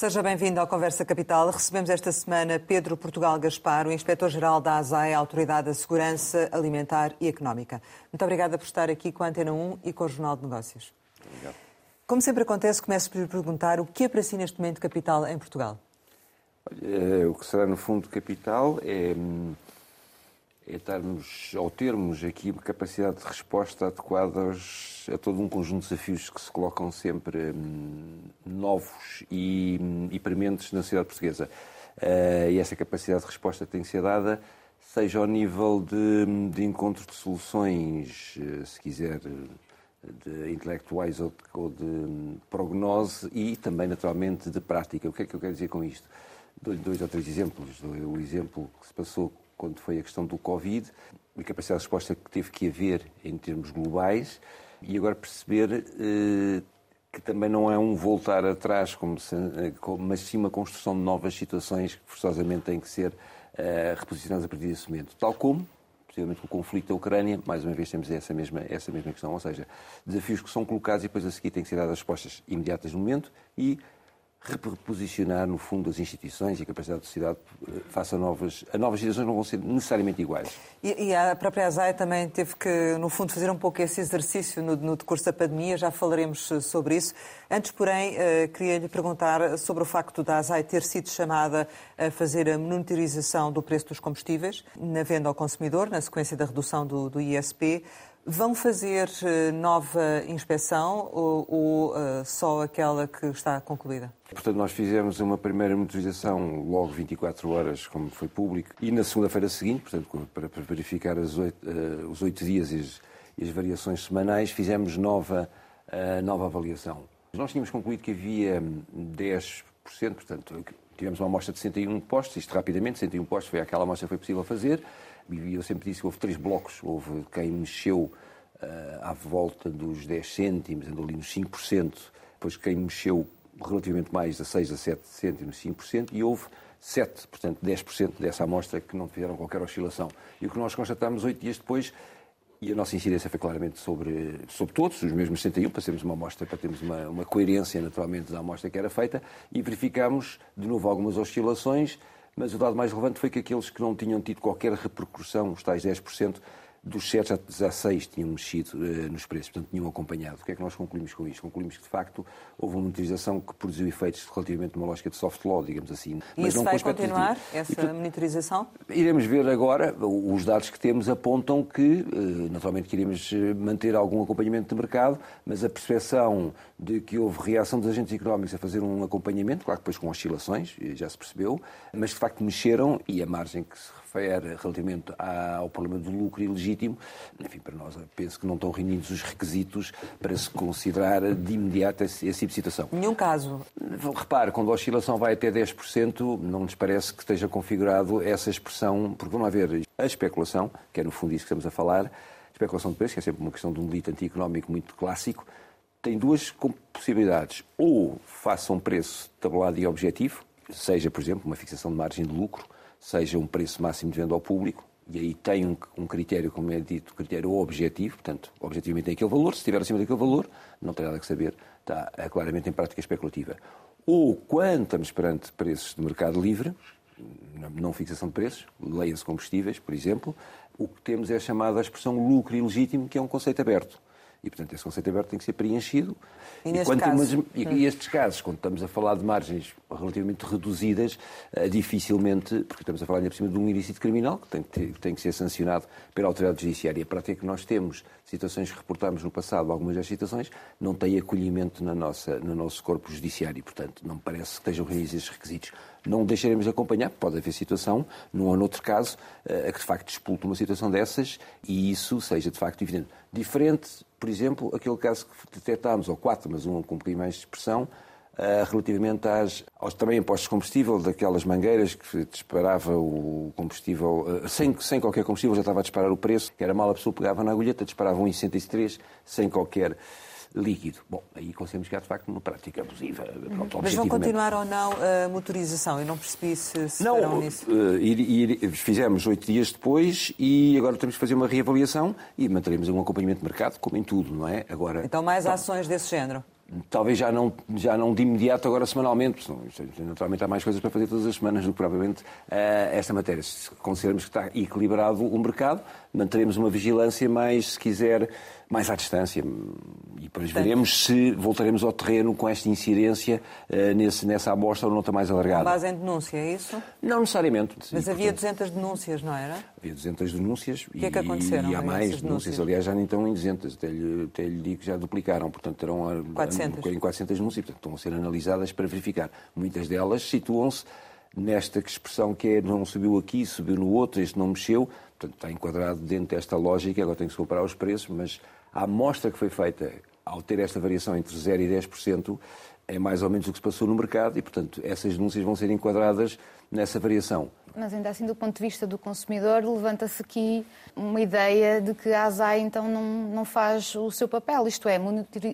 Seja bem-vindo ao Conversa Capital. Recebemos esta semana Pedro Portugal Gaspar, o Inspetor-Geral da ASAE, Autoridade da Segurança Alimentar e Económica. Muito obrigada por estar aqui com a Antena 1 e com o Jornal de Negócios. Obrigado. Como sempre acontece, começo por perguntar o que é para si neste momento capital em Portugal? Olha, o que será no fundo capital é hum, é estarmos, ou termos aqui capacidade de resposta adequada aos, a todo um conjunto de desafios que se colocam sempre hum, novos e, hum, e prementes na sociedade portuguesa. Uh, e essa capacidade de resposta tem que ser dada, seja ao nível de, hum, de encontro de soluções, uh, se quiser, de intelectuais ou de, ou de prognose e também, naturalmente, de prática. O que é que eu quero dizer com isto? Dou-lhe dois ou três exemplos. O exemplo que se passou quando foi a questão do Covid, a capacidade de resposta que teve que haver em termos globais e agora perceber eh, que também não é um voltar atrás, como se, eh, mas sim uma construção de novas situações que forçosamente têm que ser eh, reposicionadas a partir desse momento. Tal como, precisamente, o conflito da Ucrânia, mais uma vez temos essa mesma, essa mesma questão, ou seja, desafios que são colocados e depois a seguir têm que ser dadas respostas imediatas no momento e reposicionar, no fundo, as instituições e a capacidade da sociedade eh, face a novas, a novas situações não vão ser necessariamente iguais. E, e a própria ASAI também teve que, no fundo, fazer um pouco esse exercício no, no decurso da pandemia, já falaremos eh, sobre isso. Antes, porém, uh, queria lhe perguntar sobre o facto da ASAI ter sido chamada a fazer a monitorização do preço dos combustíveis na venda ao consumidor, na sequência da redução do, do ISP. Vão fazer nova inspeção ou, ou uh, só aquela que está concluída? Portanto, nós fizemos uma primeira motorização logo 24 horas, como foi público, e na segunda-feira seguinte, portanto, para, para verificar uh, os oito dias e as, e as, variações semanais, fizemos nova, uh, nova avaliação. Nós tínhamos concluído que havia 10%, portanto, tivemos uma amostra de 61 postos, isto rapidamente, 61 postos foi aquela amostra que foi possível fazer, e eu sempre disse que houve três blocos, houve quem mexeu uh, à volta dos 10 cêntimos, andou ali nos 5%, depois quem mexeu relativamente mais a 6 a 7 cêntimos, 5%, e houve 7, portanto 10% dessa amostra que não fizeram qualquer oscilação. E o que nós constatamos oito dias depois, e a nossa incidência foi claramente sobre, sobre todos, os mesmos 61, para termos uma amostra, para termos uma, uma coerência naturalmente da amostra que era feita, e verificámos de novo algumas oscilações, mas o dado mais relevante foi que aqueles que não tinham tido qualquer repercussão, os tais 10%, dos 7 a 6 tinham mexido uh, nos preços, portanto tinham acompanhado. O que é que nós concluímos com isto? Concluímos que, de facto, houve uma monitorização que produziu efeitos relativamente a uma lógica de soft law, digamos assim. E isso vai continuar, essa e, monitorização? Iremos ver agora, os dados que temos apontam que, uh, naturalmente, queremos eh, manter algum acompanhamento de mercado, mas a percepção de que houve reação dos agentes económicos a fazer um acompanhamento, claro que depois com oscilações, já se percebeu, mas de facto mexeram e a margem que se relativamente ao problema do lucro ilegítimo, enfim, para nós penso que não estão reunidos os requisitos para se considerar de imediato esse, esse tipo de situação. Nenhum caso. Repare, quando a oscilação vai até 10%, não nos parece que esteja configurado essa expressão, porque vão haver a especulação, que é no fundo isso que estamos a falar, especulação de preços, que é sempre uma questão de um delito antieconómico muito clássico, tem duas possibilidades. Ou faça um preço tabelado e objetivo, seja, por exemplo, uma fixação de margem de lucro, seja um preço máximo de venda ao público, e aí tem um, um, critério, como é dito, critério objetivo, portanto, objetivamente tem aquele valor, se estiver acima daquele valor, não tem nada que saber, está é, claramente em prática especulativa. Ou quando estamos perante preços de mercado livre, não fixação de preços, leia-se combustíveis, por exemplo, o que temos é a chamada expressão lucro ilegítimo, que é um conceito aberto. E, portanto, esse conceito aberto tem que ser preenchido. E, e, caso? e, e, estes casos, quando estamos a falar de margens relativamente reduzidas, uh, dificilmente, porque estamos a falar ainda por cima de um ilícito criminal, que tem que, ter, tem que ser sancionado pela autoridade judiciária. Para ter que nós temos situações que reportámos no passado, algumas das situações, não têm acolhimento na nossa, no nosso corpo judiciário. Portanto, não me parece que estejam reunidos esses requisitos. Não deixaremos de acompanhar, pode haver situação, num ou noutro caso, uh, a que de facto disputa uma situação dessas e isso seja de facto evidente. Diferente por exemplo, aquele caso que detectámos, ou quatro, mas um com um bocadinho mais de expressão, uh, relativamente às, aos também impostos de combustível, daquelas mangueiras que disparava o combustível, uh, sem, sem qualquer combustível, já estava a disparar o preço, que era mal, a pessoa pegava na agulheta, disparava 1,63 sem qualquer líquido. Bom, aí conseguimos que há de facto uma prática abusiva. Pronto, Mas vão continuar ou não a motorização? Eu não percebi se, se não, nisso. Ir, ir, fizemos oito dias depois e agora temos que fazer uma reavaliação e manteremos um acompanhamento de mercado, como em tudo, não é? Agora, então mais ações desse género? talvez já não, já não de imediato, agora semanalmente, naturalmente há mais coisas para fazer todas as semanas do que propriamente uh, esta matéria. Se considerarmos que está equilibrado o mercado, manteremos uma vigilância mais, se quiser, mais à distância. E depois veremos se voltaremos ao terreno com esta incidência uh, nesse, nessa amostra ou está mais alargada. Com base em denúncia, é isso? Não necessariamente. Mas e, havia portanto, 200 denúncias, não era? Havia 200 denúncias. O que é que aconteceram? E há mais denúncias. denúncias. Aliás, já nem estão em 200. Até lhe, até lhe digo que já duplicaram. Portanto, terão 400. em 400 denúncias. Portanto, estão a ser analisadas para verificar. Muitas delas situam-se nesta expressão que é não subiu aqui, subiu no outro, este não mexeu. Portanto, está enquadrado dentro desta lógica. Agora tem que se comparar os preços, mas a amostra que foi feita ao ter esta variação entre 0% e 10% é mais ou menos o que se passou no mercado e, portanto, essas denúncias vão ser enquadradas nessa variação. Mas ainda assim, do ponto de vista do consumidor, levanta-se aqui uma ideia de que a ASAI então não, não faz o seu papel, isto é,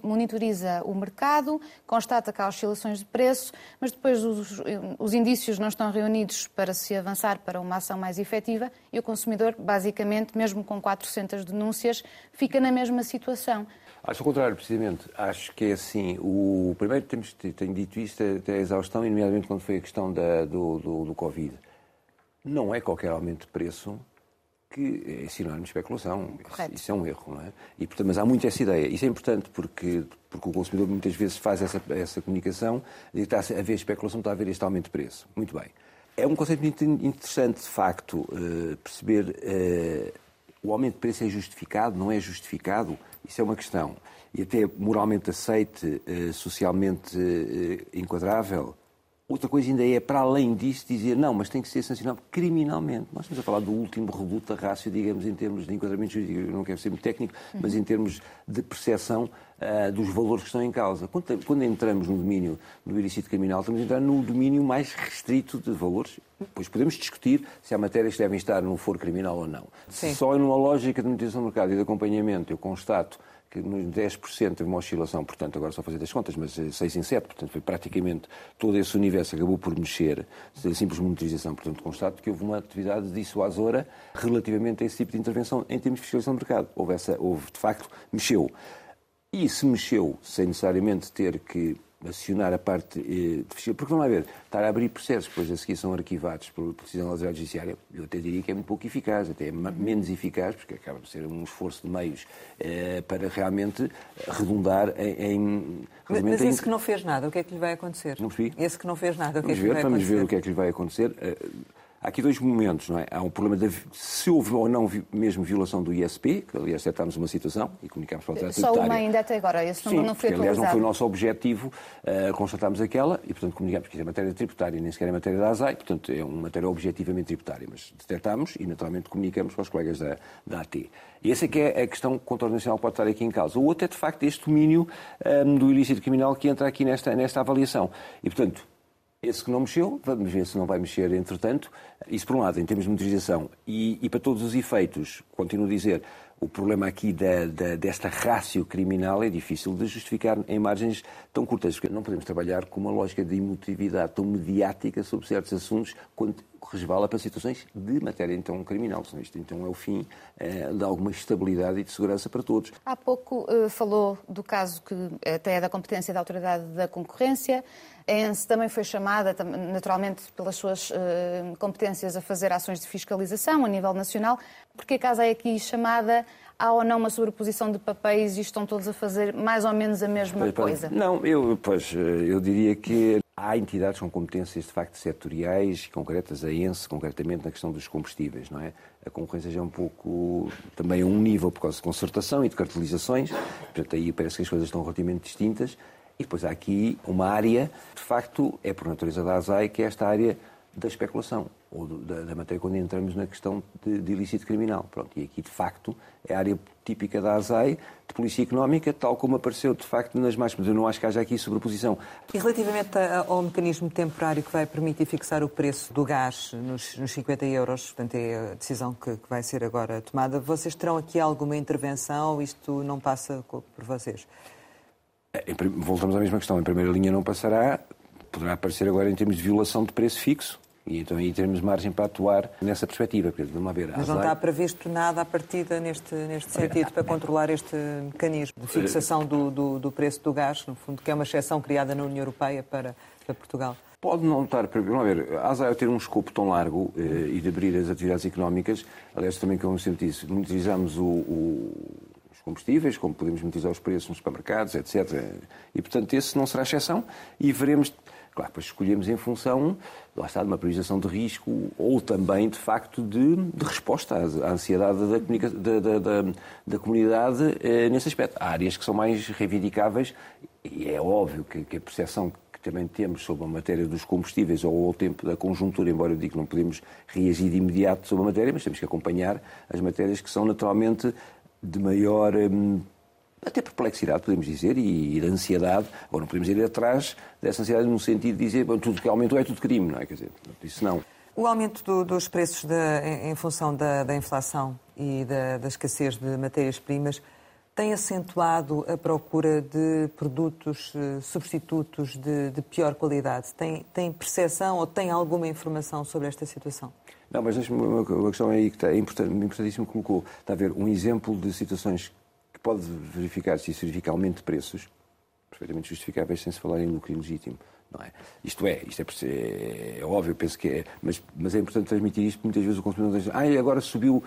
monitoriza o mercado, constata que há oscilações de preço, mas depois os, os indícios não estão reunidos para se avançar para uma ação mais efetiva e o consumidor, basicamente, mesmo com 400 denúncias, fica na mesma situação. Acho o contrário, precisamente. Acho que é assim. O primeiro, temos, tenho dito isto até a exaustão, e nomeadamente quando foi a questão da, do, do, do Covid não é qualquer aumento de preço que é sinónimo de especulação. Isso, isso, é um erro, não é? E, portanto, mas há muito essa ideia. Isso é importante porque, porque o consumidor muitas vezes faz essa, essa comunicação de que está a haver especulação, está a haver este aumento de preço. Muito bem. É um conceito muito interessante, de facto, uh, perceber uh, o aumento de preço é justificado, não é justificado. Isso é uma questão. E até moralmente aceite, uh, socialmente enquadrável, Outra coisa ainda é, para além disso, dizer não, mas tem que ser sancionado criminalmente. Nós estamos a falar do último reduto da rácio, digamos, em termos de enquadramento jurídico, eu não quero ser muito técnico, mas em termos de percepção uh, dos valores que estão em causa. Quando, quando, entramos no domínio do ilícito criminal, estamos a entrar no domínio mais restrito de valores. Pois podemos discutir se há matérias que devem estar no foro criminal ou não. Sim. Só numa lógica de manutenção do mercado e de acompanhamento eu constato que nos 10% teve uma oscilação, portanto, agora só fazer das contas, mas 6 em 7, portanto, foi praticamente todo esse universo acabou por mexer, simples monitorização. Portanto, constato que houve uma atividade dissuasora relativamente a esse tipo de intervenção em termos de fiscalização do mercado. Houve, essa, houve de facto, mexeu. E se mexeu sem necessariamente ter que acionar a parte eh, de Porque vamos lá ver, estar a abrir processos, depois a seguir são arquivados por decisão da autoridade judiciária, eu até diria que é muito pouco eficaz, até é menos eficaz, porque acaba de ser um esforço de meios eh, para realmente redundar em. em mas, mas esse em... que não fez nada, o que é que lhe vai acontecer? Não percebi? Esse que não fez nada, o que vamos é que ver, lhe vai vamos acontecer? Vamos ver o que é que lhe vai acontecer. Há aqui dois momentos, não é? Há um problema de se houve ou não mesmo violação do ISP, que aliás detectámos uma situação e comunicámos para autoridade Só uma ainda até agora, esse Sim, não foi atualizado. aliás não foi o nosso objetivo uh, constatarmos aquela e portanto comunicámos que isso é matéria tributária, nem sequer é matéria da ASAI, portanto é uma matéria objetivamente tributária, mas detectámos e naturalmente comunicamos para os colegas da, da AT. E essa é que é a questão que o controle nacional pode estar aqui em causa. O outro é de facto este domínio um, ehm, do ilícito criminal que entra aqui nesta, nesta avaliação. E portanto, esse que não mexeu, vamos ver se não vai mexer entretanto. Isso por um lado, em termos de motorização. E, e para todos os efeitos, continuo a dizer, o problema aqui da, da, desta rácio criminal é difícil de justificar em margens tão curtas, porque não podemos trabalhar com uma lógica de emotividade tão mediática sobre certos assuntos quando resvala para situações de matéria então criminal. Isto então é o fim é, de alguma estabilidade e de segurança para todos. Há pouco uh, falou do caso que até é da competência da Autoridade da Concorrência. A ENSE também foi chamada, naturalmente, pelas suas uh, competências a fazer ações de fiscalização a nível nacional. Porque a casa é aqui chamada há ou não uma sobreposição de papéis e estão todos a fazer mais ou menos a mesma coisa? Não, eu, pois, eh, eu diria que há entidades com competências de facto setoriais, concretas, a ENSE, concretamente na questão dos combustíveis, não é? A concorrência já é um pouco também a um nível por causa de concertação e de cartelizações, portanto aí parece que as coisas estão relativamente distintas. E depois há aqui uma área, de facto, é por natureza da ASAI, que é esta área da especulação, ou da, da matéria quando entramos na questão de, de, ilícito criminal. Pronto, e aqui, de facto, é a área típica da ASAI, de polícia económica, tal como apareceu, de facto, nas mais... Mas eu não acho que haja aqui sobreposição. E relativamente ao mecanismo temporário que vai permitir fixar o preço do gás nos, nos 50 euros, portanto, é a decisão que, que vai ser agora tomada, vocês terão aqui alguma intervenção isto não passa por vocês? Voltamos à mesma questão. Em primeira linha não passará. Poderá aparecer agora em termos de violação de preço fixo. E então aí teremos margem para atuar nessa perspectiva. Vamos ver, Mas não está previsto nada à partida neste, neste sentido para controlar este mecanismo de fixação do, do, do, preço do gás, no fundo, que é uma exceção criada na União Europeia para, para Portugal? Pode não estar previsto. Vamos ver, a ASAI ter um escopo tão largo eh, e de abrir as atividades económicas, aliás, também, como sempre disse, monitorizamos o, o combustíveis, como podemos monitorizar os preços nos supermercados, etc. E, portanto, esse não será exceção e veremos Claro, depois escolhemos em função, lá está, de uma priorização de risco ou também, de facto, de, de resposta à, ansiedade da, da, da, da comunidade eh, nesse aspecto. Há áreas que são mais reivindicáveis e é óbvio que, que a percepção que também temos sobre a matéria dos combustíveis ou ao tempo da conjuntura, embora eu diga que não podemos reagir de imediato sobre a matéria, mas temos que acompanhar as matérias que são naturalmente de maior. Hum, até perplexidade, podemos dizer, e, de ansiedade. Agora, não podemos ir atrás dessa ansiedade no sentido de dizer bom, tudo que aumentou é tudo crime, não é? Quer dizer, isso não. O aumento do, dos preços de, em, em, função da, da inflação e da, da escassez de matérias-primas tem acentuado a procura de produtos eh, substitutos de, de, pior qualidade? Tem, tem percepção ou tem alguma informação sobre esta situação? Não, mas uma, uma questão aí que está, é importantíssimo que colocou. Está a ver um exemplo de situações pode verificar se isso verifica aumento de preços, perfeitamente justificáveis sem se falar em lucro ilegítimo. Não é? Isto é, isto é, é, é óbvio, penso que é, mas, mas é importante transmitir isto, muitas vezes o consumidor diz, ah, agora subiu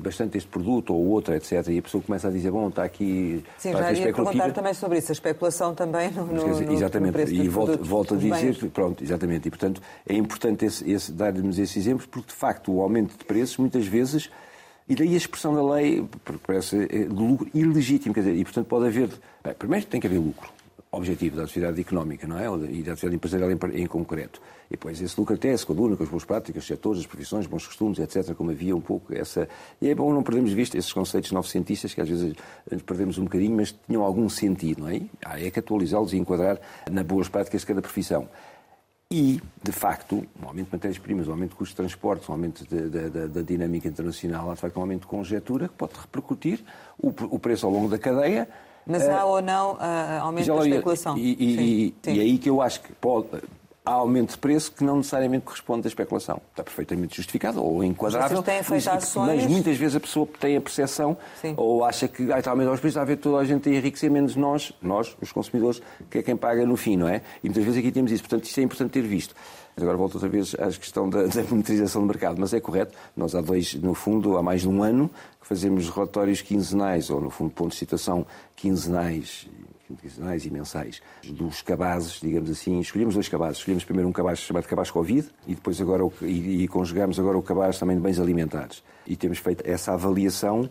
bastante este produto ou outro, etc. E a pessoa começa a dizer, bom, está aqui... Sim, está já ia perguntar também sobre isso, a especulação também no, no, dizer, Exatamente, no e volto, volto a dizer, bens. pronto, exatamente, e portanto é importante esse, esse, dar-nos esses exemplos, porque de facto o aumento de preços muitas vezes e daí a expressão da lei, parece eh, de lucro ilegítimo, quer dizer, e portanto pode haver. Bem, primeiro tem que haver lucro objetivo da atividade económica, não é? E da atividade empresarial em, em concreto. E depois esse lucro até se coaduna com as boas práticas, os setores, as profissões, bons costumes, etc., como havia um pouco essa... E é bom não perdermos de vista esses conceitos novecentistas, que às vezes perdemos um bocadinho, mas tinham algum sentido, não é? Há é que atualizá-los e enquadrar na boas práticas de cada profissão. E, de facto, um aumento de matérias-primas, um aumento de custos de transporte, um aumento da dinâmica internacional, há de facto um aumento de conjetura que pode repercutir o, o preço ao longo da cadeia. Mas há uh, ou não uh, aumento da especulação? E, e, sim, sim. e, aí que eu acho que pode, há aumento de preço que não necessariamente corresponde à especulação. Está perfeitamente justificado ou enquadrável. Mas, mas, ações... mas muitas vezes a pessoa tem a percepção Sim. ou acha que ah, está a aumentar os preços, a ver toda a gente a enriquecer, menos nós, nós, os consumidores, que é quem paga no fim, não é? E muitas vezes aqui temos isso. Portanto, isto é importante ter visto. Mas agora volto outra vez à questão da, da monitorização do mercado. Mas é correto, nós há dois, no fundo, há mais de um ano, que fazemos relatórios quinzenais, ou no fundo, pontos de situação quinzenais quinzenais e mensais dos cabazes, digamos assim. Escolhemos dois cabazes. Escolhemos primeiro um cabaz chamado cabaz Covid e depois agora o, e, e conjugamos agora o cabaz também de bens alimentares. E temos feito essa avaliação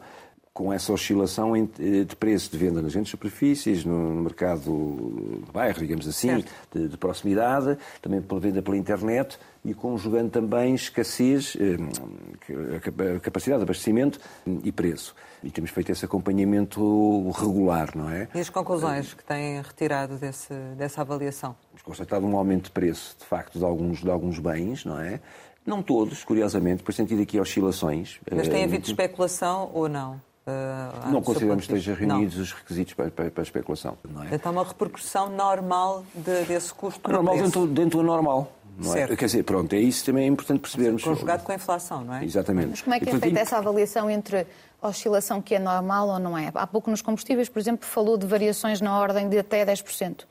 com essa oscilação eh, de preço de venda nas grandes superfícies, no mercado de bairro, digamos assim, de, de, proximidade, também pela venda pela internet e conjugando também escassez, eh, capacidade de abastecimento e preço. E temos feito esse acompanhamento regular, não é? E as conclusões que têm retirado desse, dessa avaliação? Temos constatado um aumento de preço, de facto, de alguns, de alguns bens, não é? Não todos, curiosamente, por sentido aqui oscilações. Mas tem eh, havido especulação ou não? Uh, não consideramos que estejam reunidos não. os requisitos para, para, para, a especulação. Não é? Então, uma repercussão normal de, desse custo Normal dentro, dentro do normal. Não é? Quer dizer, pronto, é isso também é importante percebermos. Conjugado com a inflação, não é? Exatamente. Mas como é que é feita essa avaliação entre oscilação que é normal ou não é? Há pouco nos combustíveis, por exemplo, falou de variações na ordem de até 10%.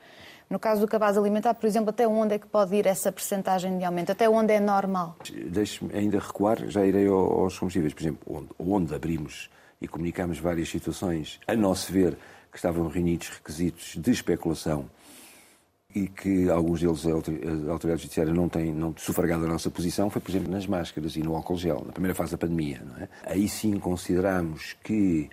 No caso do cabaz alimentar, por exemplo, até onde é que pode ir essa percentagem de aumento? Até onde é normal? Deixe-me ainda recuar, já irei aos combustíveis. Por exemplo, onde, onde abrimos e comunicámos várias situações, a nosso ver, que estavam reunidos requisitos de especulação e que alguns deles a autoridade judiciária não têm não sufragado a nossa posição, foi, por exemplo, nas máscaras e no álcool gel, na primeira fase da pandemia. É? Aí sim consideramos que,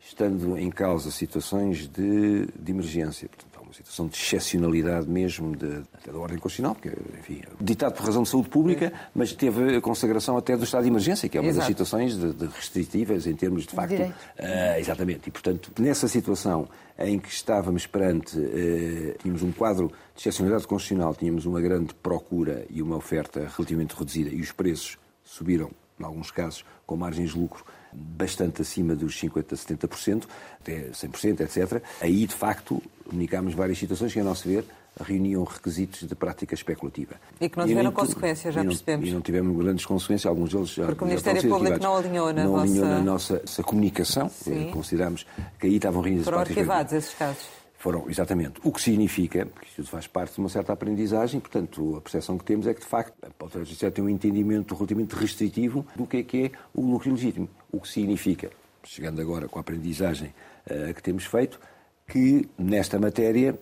estando em causa situações de, de emergência, portanto, situação de excepcionalidade mesmo, de, até da ordem constitucional, porque, enfim, ditado por razão de saúde pública, mas teve a consagração até do estado de emergência, que é uma Exato. das situações de, de restritivas em termos de facto. Uh, exatamente. E, portanto, nessa situação em que estávamos perante, uh, tínhamos um quadro de excepcionalidade constitucional, tínhamos uma grande procura e uma oferta relativamente reduzida e os preços subiram em alguns casos com margens de lucro bastante acima dos 50%, 70%, até 100%, etc. Aí, de facto, comunicámos várias situações que, a nosso ver, reuniam requisitos de prática especulativa. E que não tiveram consequências, já e não, percebemos. E não tivemos grandes consequências, alguns deles já Porque o Ministério Público não alinhou na não vossa... alinhou na nossa, comunicação. Sim. Consideramos que aí estavam reunidas Foram arquivados esses casos. Foram, exatamente. O que significa, que isto faz parte de uma certa aprendizagem, portanto, a percepção que temos é que, de facto, a Autoridade Judiciária tem um entendimento relativamente restritivo do que é que é o lucro ilegítimo. O que significa, chegando agora com a aprendizagem uh, que temos feito, que nesta matéria,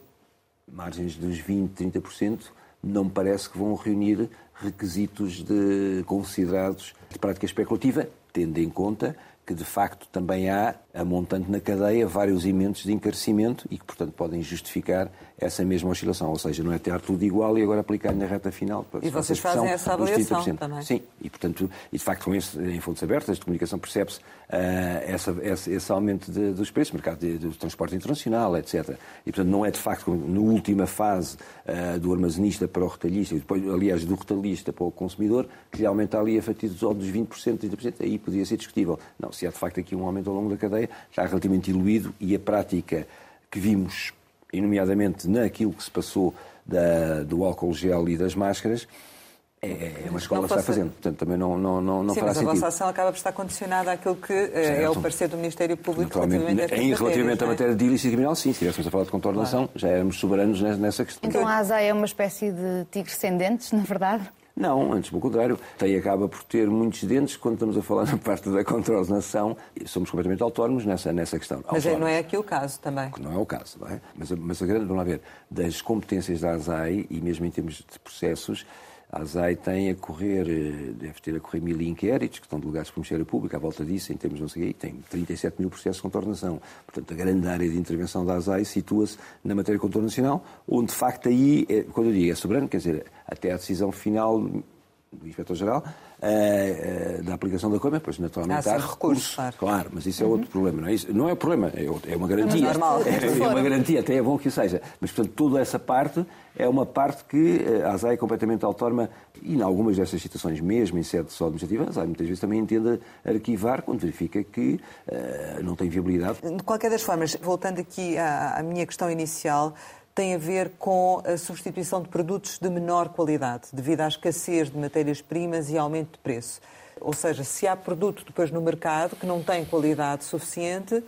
margens dos 20%, 30%, não me parece que vão reunir requisitos de, considerados de prática especulativa, tendo em conta que de facto também há, a montante na cadeia, vários elementos de encarecimento e que, portanto, podem justificar essa mesma oscilação. Ou seja, não é ter tudo igual e agora aplicar na reta final. E vocês fazem essa avaliação também? Sim, e, portanto, e de facto, em fontes abertas de comunicação, percebe-se uh, essa, esse, esse, aumento de, dos preços, mercado de, do transporte internacional, etc. E, portanto, não é de facto, na última fase uh, do armazenista para o retalhista, e depois, aliás, do retalhista para o consumidor, que lhe aumenta ali a fatia dos 20%, 30%, aí podia ser discutível. Não, se há de facto aqui um aumento ao longo da cadeia, está relativamente diluído e a prática que vimos, e nomeadamente naquilo que se passou da, do álcool gel e das máscaras, é, é uma escola que está fazendo. Portanto, também não, não, não, não Sim, fará mas sentido. a vossa ação acaba por estar condicionada àquilo que certo. é o parecer do Ministério Público relativamente a Em relativamente à matéria de ilícito criminal, sim. Se estivéssemos a falar de contornação, claro. já éramos soberanos nessa questão. Então a ASA é uma espécie de tigres sem dentes, na verdade? Não, antes pelo contrário. Tem acaba por ter muitos dentes quando estamos a falar na parte da contornação. Somos completamente autónomos nessa, nessa questão. Mas não é aqui o caso também. Não é o caso, não é? Mas, mas a grande, vamos lá ver, das competências da ASAI e mesmo em termos de processos, a ASAI tem a correr, eh, deve ter a correr mil inquéritos que estão delegados pelo Ministério Público, à volta disso, em termos não sei o tem 37 mil processos de contornação. Portanto, a grande área de intervenção da ASAI situa-se na matéria contornacional, onde de facto aí, é, quando eu digo é soberano, quer dizer, até a decisão final do Inspetor-Geral, uh, uh, da aplicação da coima, pois naturalmente há, há recurso. Claro. claro. mas isso é outro uhum. problema. Não é, isso, não é problema, é, é uma garantia. Normal, é, é, uma garantia, até é bom que o seja. Mas, portanto, toda essa parte é uma parte que a ASAI é completamente autónoma e, em algumas dessas situações, mesmo em sede só administrativa, a ASAI muitas vezes também entende arquivar quando verifica que uh, não tem viabilidade. De qualquer das formas, voltando aqui à, à minha questão inicial, tem a ver com a substituição de produtos de menor qualidade, devido à escassez de matérias-primas e aumento de preço. Ou seja, se há produto depois no mercado que não tem qualidade suficiente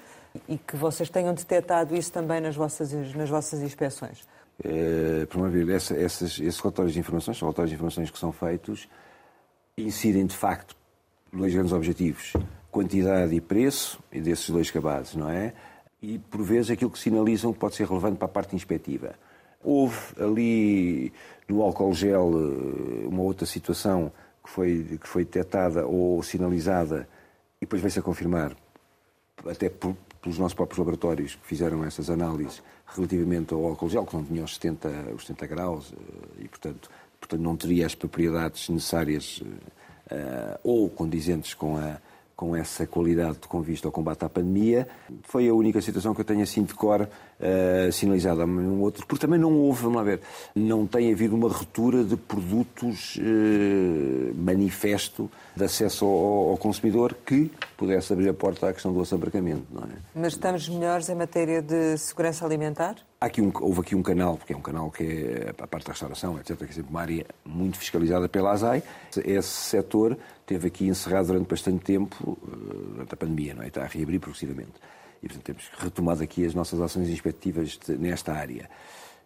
e que vocês tenham detectado isso também nas vossas, nas vossas inspeções. É, por uma vez, essa, essas, esses relatórios de informações, são relatórios de informações que são feitos, incidem de facto dois grandes objetivos: quantidade e preço, e desses dois cabados, não é? E, por vezes, aquilo que sinalizam pode ser relevante para a parte inspectiva. Houve ali no álcool gel eh, uma outra situação que foi, que foi detectada ou sinalizada e depois veio-se a confirmar, até por, pelos nossos próprios laboratórios que fizeram essas análises relativamente ao álcool gel, que não tinha os 70, os 70 graus eh, e, portanto, portanto, não teria as propriedades necessárias uh, ou condizentes com a, com essa qualidade com vista ao combate à pandemia. Foi a única situação que eu tenho assim de cor uh, sinalizada. Um outro, porque também não houve, vamos lá ver, não tem havido uma ruptura de produtos uh, manifesto de acesso ao, ao, consumidor que pudesse abrir a porta à questão do assambarcamento. Não é? Mas estamos melhores em matéria de segurança alimentar? Aqui um, houve aqui um canal, porque é um canal que é a parte da restauração, etc., que é sempre uma área muito fiscalizada pela ASAI. Esse setor teve aqui encerrado durante bastante tempo, eh, durante a pandemia, não é? Está a reabrir progressivamente. E, portanto, temos retomado aqui as nossas ações inspectivas nesta área.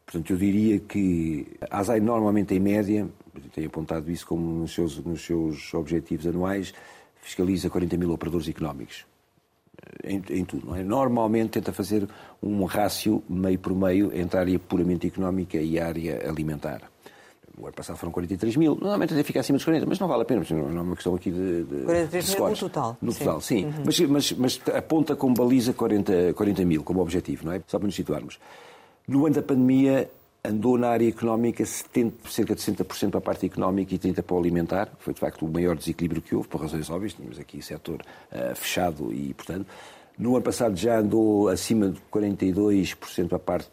Portanto, eu diria que a ASAI normalmente, em média, tenho apontado isso como nos seus, nos seus objetivos anuais, fiscaliza 40 mil operadores económicos em, em, tudo. Não é? Normalmente tenta fazer um rácio meio por meio entre a área puramente económica e a área alimentar. O ano passado foram 43 mil. Normalmente até fica acima dos 40, mas não vale a pena, não é uma questão aqui de. de 43 mil no total. No total, sim. Uhum. Mas, mas, mas, aponta como baliza 40, 40 mil, como objetivo, não é? Só para nos situarmos. No ano da pandemia, andou na área económica 70, cerca de 60% para a parte económica e 30% para o alimentar. Foi, de facto, o maior desequilíbrio que houve, por razões óbvias. Tínhamos aqui setor uh, fechado e, portanto... No ano passado já andou acima de 42% para a parte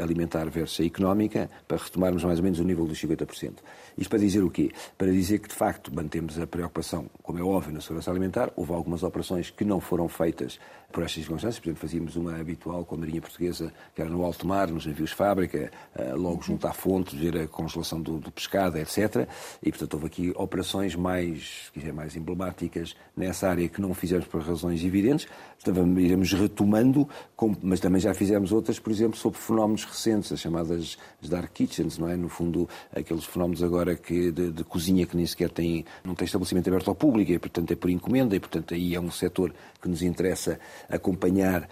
alimentar versus a económica para retomarmos mais ou menos o nível dos 50%. Isto para dizer o quê? Para dizer que, de facto, mantemos a preocupação, como é óbvio, na segurança alimentar. Houve algumas operações que não foram feitas por estas circunstâncias. Por exemplo, fazíamos uma habitual com a Marinha Portuguesa, que era no alto mar, nos navios fábrica, eh, logo junto à fonte, ver a congelação do, do pescado, etc. E, portanto, houve aqui operações mais, quiser, mais emblemáticas nessa área que não fizemos por razões evidentes. Portanto, iremos retomando, mas também já fizemos outras, por exemplo, sobre fenómenos recentes, as chamadas dark kitchens, não é? No fundo, aqueles fenómenos agora que, de, de cozinha que nem sequer tem, não tem estabelecimento aberto ao público, e, portanto, é por encomenda, e, portanto, aí é um setor que nos interessa acompanhar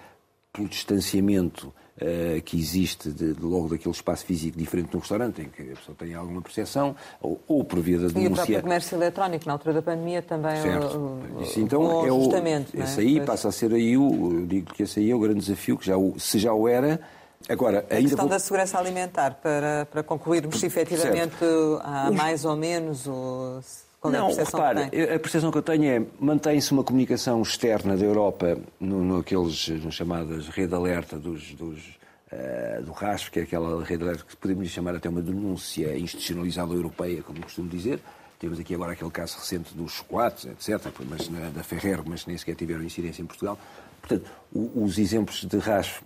pelo distanciamento uh, que existe de, de, logo daquele espaço físico diferente de um restaurante, em que a pessoa tem alguma percepção, ou, ou por via da denúncia... E o próprio comércio eletrónico, na altura da pandemia, também certo. o, Isso, então, o é o, esse é? aí pois. passa a ser aí o, digo que esse aí é o grande desafio, que já o, se já o era, Agora, a questão vou... da segurança alimentar, para, para concluirmos se efetivamente certo. há mais ou menos o qual não, é a percepção que tem? a percepção que eu tenho é mantém-se uma comunicação externa da Europa no, no aqueles no chamadas rede alerta dos, dos uh, do RASF, que é aquela rede alerta que podemos chamar até uma denúncia institucionalizada europeia, como costumo dizer. Temos aqui agora aquele caso recente dos chocolates, etc., mas na, da Ferrer, mas nem sequer tiveram incidência em Portugal. Portanto, os exemplos de RASF eh,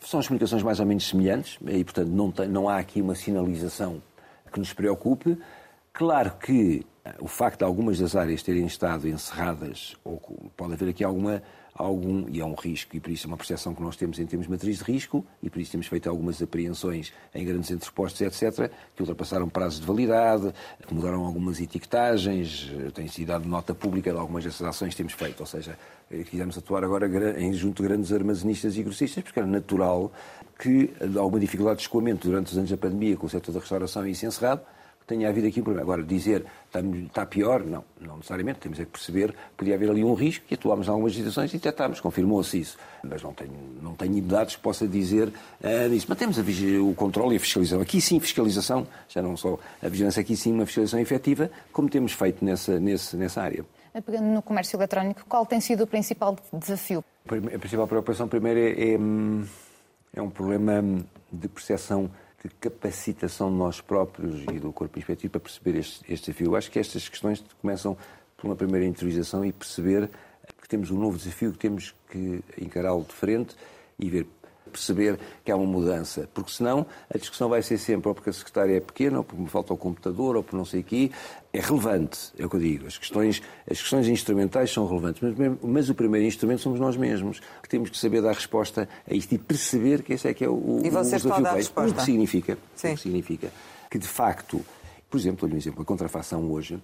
são as comunicações mais ou menos semelhantes e, portanto, não, tem, não há aqui uma sinalização que nos preocupe. Claro que eh, o facto de algumas das áreas terem estado encerradas, ou pode haver aqui alguma, algum, e é um risco, e por isso é uma percepção que nós temos em termos de matriz de risco, e por isso temos feito algumas apreensões em grandes entrepostos, etc., que ultrapassaram prazos de validade, que mudaram algumas etiquetagens, eh, tem sido dado nota pública de algumas dessas ações que temos feito, ou seja, eh, quisemos atuar agora em junto de grandes armazenistas e grossistas, porque era natural que alguma dificuldade de escoamento durante os anos da pandemia com o setor da restauração e isso encerrado, tenha havido aqui um problema. Agora, dizer está, pior, não, não necessariamente. Temos é que perceber que podia haver ali um risco e atuámos em algumas situações e detectámos, confirmou-se isso. Mas não tenho, não tenho dados que possa dizer uh, nisso. Mas temos o controle e a fiscalização. Aqui sim, fiscalização, já não só a vigilância, aqui sim uma fiscalização efetiva, como temos feito nessa, nessa, nessa área. Pegando no comércio eletrónico, qual tem sido o principal desafio? A principal preocupação, primeiro, é, é, hum, é um problema de percepção de capacitação de nós próprios e do corpo inspectivo para perceber este, este desafio. Eu acho que estas questões começam por uma primeira interiorização e perceber que temos um novo desafio, que temos que encará-lo de frente e ver perceber que há uma mudança, porque senão a discussão vai ser sempre ou porque a secretária é pequena, ou porque me falta o computador, ou por não sei o quê. É relevante, é o que eu digo. As questões, as questões instrumentais são relevantes, mas, mas o primeiro instrumento somos nós mesmos, que temos que saber dar resposta a isto e perceber que esse é que é o, e vocês o desafio. Resposta? O que significa, Sim. o que significa que, de facto, por exemplo, dou-lhe um exemplo, a contrafação hoje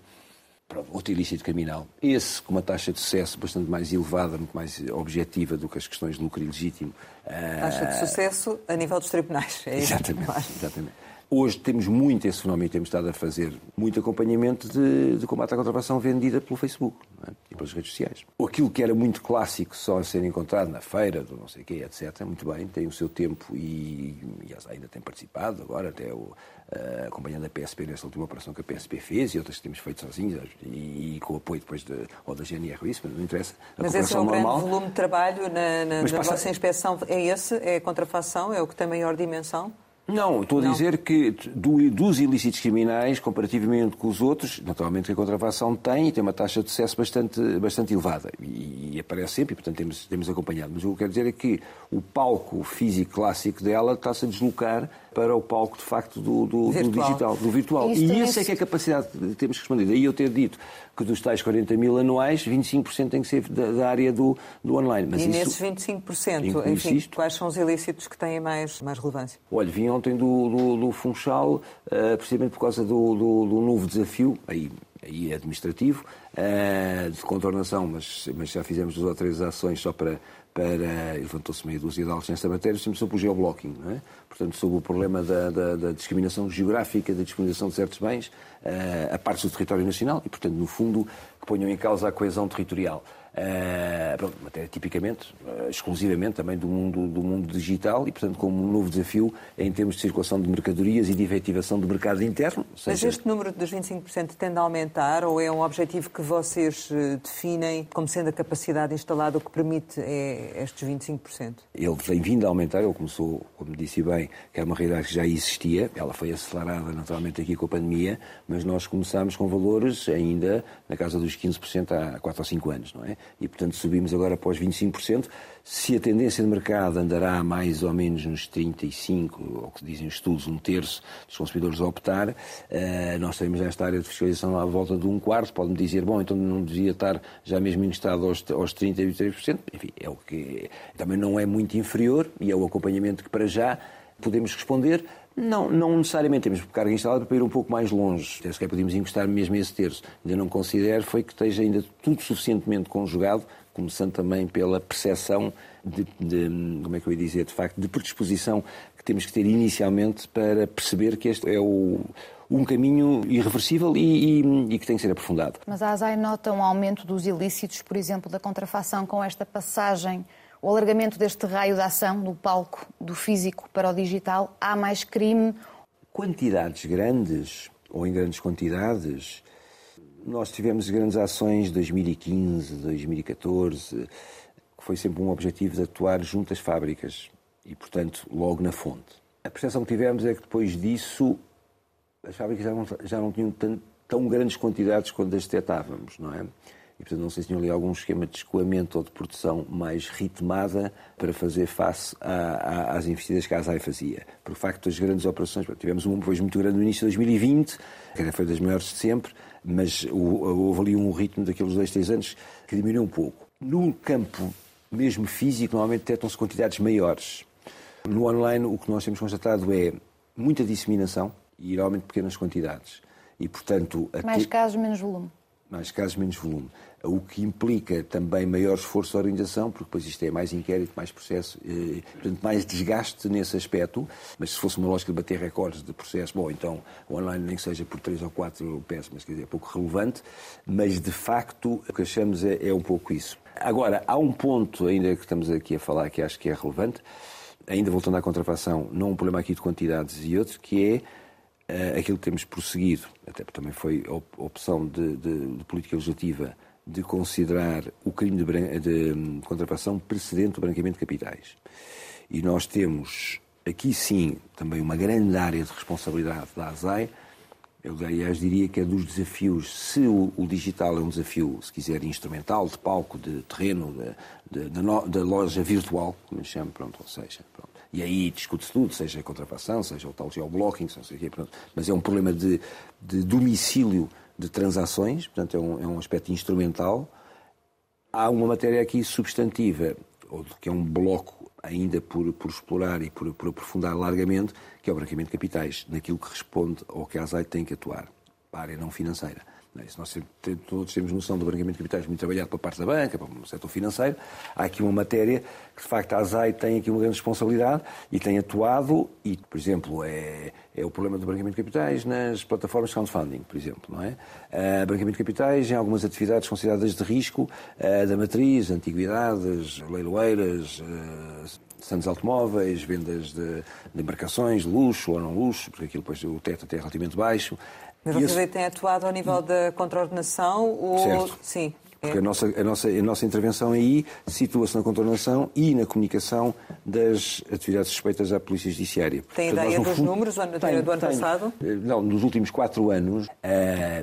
outro ilícito criminal. Esse com uma taxa de sucesso bastante mais elevada, muito mais objetiva do que as questões de lucro ilegítimo. Taxa de sucesso a nível dos tribunais. É exatamente, exatamente. Hoje temos muito esse fenómeno e temos estado a fazer muito acompanhamento de, de combate à contrafação vendida pelo Facebook é? e pelas redes sociais. Aquilo que era muito clássico só a ser encontrado na feira, do não sei o quê, etc., muito bem, tem o seu tempo e, e ainda tem participado agora, até o, uh, acompanhando a PSP nessa última operação que a PSP fez e outras que temos feito sozinhos e, e com o apoio depois de, ou da GNR, isso, mas não interessa. A mas esse é o normal. grande volume de trabalho na, na, na passa... vossa inspeção, é esse? É a contrafação? É o que tem maior dimensão? Não, estou a não. dizer que do, dos ilícitos criminais, comparativamente com os outros, naturalmente que a contrafação tem e tem uma taxa de sucesso bastante, bastante elevada. E, e aparece sempre, e portanto temos, temos acompanhado. Mas o que eu quero dizer é que o palco físico clássico dela está-se a deslocar para o palco, de facto, do, do, do digital, do virtual. E, e isso é que é a capacidade que temos que responder. Daí eu ter dito que dos tais 40 mil anuais, 25% tem que ser da, da, área do, do online. Mas e isso, nesses 25%, enfim, isto, quais são os ilícitos que têm mais, mais relevância? Olha, vim ontem do, do, do Funchal, uh, precisamente por causa do, do, do novo desafio, aí aí é administrativo, uh, de contornação, mas, mas já fizemos duas ou três ações só para, para. levantou-se meia dúzia de altos nesta matéria, sempre sobre o geoblocking, não é? portanto, sobre o problema da, da, da discriminação geográfica, da disponibilização de certos bens uh, a partes do território nacional e, portanto, no fundo, que ponham em causa a coesão territorial. Uh, pronto, matéria tipicamente, uh, exclusivamente também do mundo, do mundo digital e, portanto, como um novo desafio em termos de circulação de mercadorias e de efetivação do mercado interno. Seja... Mas este número dos 25% tende a aumentar ou é um objetivo que vocês eh, definem como sendo a capacidade instalada o que permite é estes 25%? Ele tem vindo a aumentar, ele começou, como disse bem, que é uma realidade que já existia, ela foi acelerada naturalmente aqui com a pandemia, mas nós começámos com valores ainda na casa dos 15% há 4 ou 5 anos, não é? E, portanto, subimos agora para os 25%. Se a tendência de mercado andará mais ou menos nos 35%, ou que dizem os estudos, um terço dos consumidores a optar, eh, nós temos esta área de fiscalização à volta de um quarto. Pode-me dizer, bom, então não devia estar já mesmo encostado aos, aos 30% e 23%. Enfim, é o que também não é muito inferior e é o acompanhamento que para já podemos responder. Não, não necessariamente temos carga instalada para ir um pouco mais longe. Até sequer podemos encostar mesmo esse terço. Ainda não considero foi que esteja ainda tudo suficientemente conjugado, começando também pela percepção de, de, como é que eu ia dizer, de facto, de predisposição que temos que ter inicialmente para perceber que este é o, um caminho irreversível e, e, e, que tem que ser aprofundado. Mas a ASAI nota um aumento dos ilícitos, por exemplo, da contrafação com esta passagem o alargamento deste raio de ação do palco do físico para o digital, há mais crime? Quantidades grandes, ou em grandes quantidades, nós tivemos grandes ações 2015, 2014, que foi sempre um objetivo de atuar junto às fábricas e, portanto, logo na fonte. A percepção que tivemos é que depois disso as fábricas já não, já não tinham tão, tão grandes quantidades quando as detectávamos, não é? E, portanto, não sei se tinham ali algum esquema de escoamento ou de produção mais ritmada para fazer face a, a, às investidas que a ASAI fazia. Por facto das grandes operações, tivemos uma depois muito grande no início de 2020, que foi das maiores de sempre, mas houve ali um ritmo daqueles dois, três anos que diminuiu um pouco. No campo mesmo físico, normalmente detectam-se quantidades maiores. No online, o que nós temos constatado é muita disseminação e geralmente pequenas quantidades. E, portanto, Mais casos, menos volume mais casos, menos volume. O que implica também maior esforço de organização, porque depois isto é mais inquérito, mais processo, eh, portanto, mais desgaste nesse aspecto. Mas se fosse uma lógica de bater recordes de processo, bom, então online nem que seja por três ou quatro mas quer dizer, é pouco relevante. Mas de facto, o que achamos é, é um pouco isso. Agora, há um ponto ainda que estamos aqui a falar que acho que é relevante, ainda voltando à contrafação, não um problema aqui de quantidades e outro, que é uh, aquilo que temos prosseguido, até porque também foi opção de, de, de política legislativa de considerar o crime de, de hum, contrafação precedente do branqueamento de capitais. E nós temos aqui sim também uma grande área de responsabilidade da ASAI. Eu, aliás, diria que é dos desafios, se o, o digital é um desafio, se quiser, instrumental, de palco, de terreno, da loja virtual, como chama, pronto, ou seja, pronto, e aí discute-se tudo, seja a contrafação, seja o tal geoblocking, sei o pronto. mas é um problema de, de domicílio de transações, portanto é um, é um aspecto instrumental. Há uma matéria aqui substantiva, ou que é um bloco ainda por, por explorar e por, por aprofundar largamente, que é o branqueamento de capitais, naquilo que responde ao que a ASAI tem que atuar, para a área não financeira. É? Isso nós todos temos noção do branqueamento de capitais muito trabalhado para parte da banca, para o setor financeiro. Há aqui uma matéria que, de facto, a ASAI tem aqui uma grande responsabilidade e tem atuado, e, por exemplo, é, é o problema do branqueamento de capitais nas plataformas de crowdfunding, por exemplo, não é? Uh, branqueamento de capitais em algumas atividades consideradas de risco uh, da matriz, antiguidades, leiloeiras, uh, stands automóveis, vendas de, de embarcações, luxo ou não luxo, porque aquilo depois o teto até é relativamente baixo. Mas vocês esse... têm atuado ao nível da contraordenação ou... Certo. Sim. Porque a nossa, a, nossa, a nossa intervenção aí situa-se na contornação e na comunicação das atividades suspeitas à Polícia Judiciária. Tem Portanto, ideia dos fundo... números do ano, tenho, do ano tenho. passado? Eh, não, nos últimos quatro anos, uh,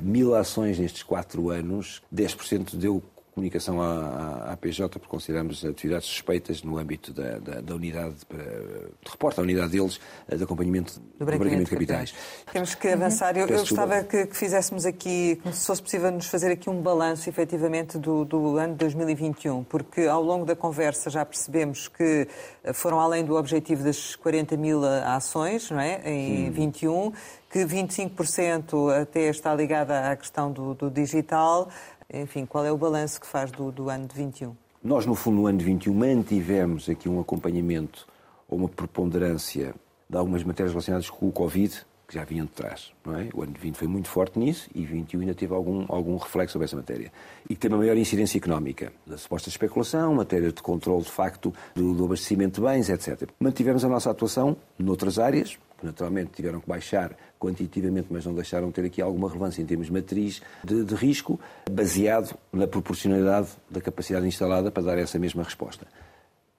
mil ações nestes quatro anos, 10% deu comunicação à, à, PJ, porque consideramos atividades suspeitas no âmbito da, da, da unidade, para, de reporte à unidade deles, eh, de acompanhamento do branqueamento de capitais. Temos que avançar. Eu, eu gostava que, que, fizéssemos aqui, se fosse possível, nos fazer aqui um balanço, efetivamente, do, do ano de 2021, porque ao longo da conversa já percebemos que eh, foram além do objetivo das 40 mil ações, não é? Em Sim. 21, que 25% até está ligada à questão do, do digital, enfim, qual é o balanço que faz do, do ano de 21? Nós, no fundo, no ano de 21, mantivemos aqui um acompanhamento ou uma preponderância de algumas matérias relacionadas com o Covid, que já vinham de trás. Não é? O ano 20 foi muito forte nisso e 21 ainda teve algum, algum reflexo sobre essa matéria. E tem uma maior incidência económica, da suposta especulação, matéria de controle de facto do, do abastecimento de bens, etc. Mantivemos a nossa atuação noutras áreas, que naturalmente tiveram que baixar quantitativamente, mas não deixaram de ter aqui alguma relevância em termos matriz de, de risco, baseado na proporcionalidade da capacidade instalada para dar essa mesma resposta.